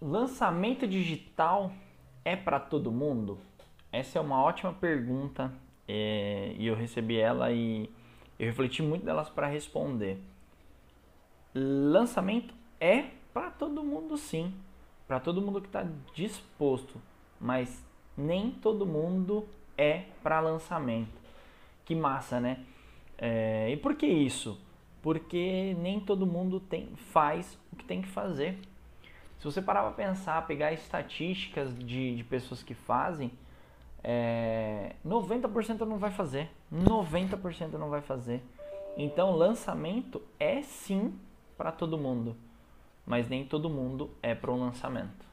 Lançamento digital é para todo mundo? Essa é uma ótima pergunta é, e eu recebi ela e eu refleti muito delas para responder. Lançamento é para todo mundo, sim, para todo mundo que está disposto, mas nem todo mundo é para lançamento. Que massa, né? É, e por que isso? Porque nem todo mundo tem, faz o que tem que fazer. Se você parar para pensar, pegar estatísticas de, de pessoas que fazem, é, 90% não vai fazer. 90% não vai fazer. Então, lançamento é sim para todo mundo, mas nem todo mundo é para um lançamento.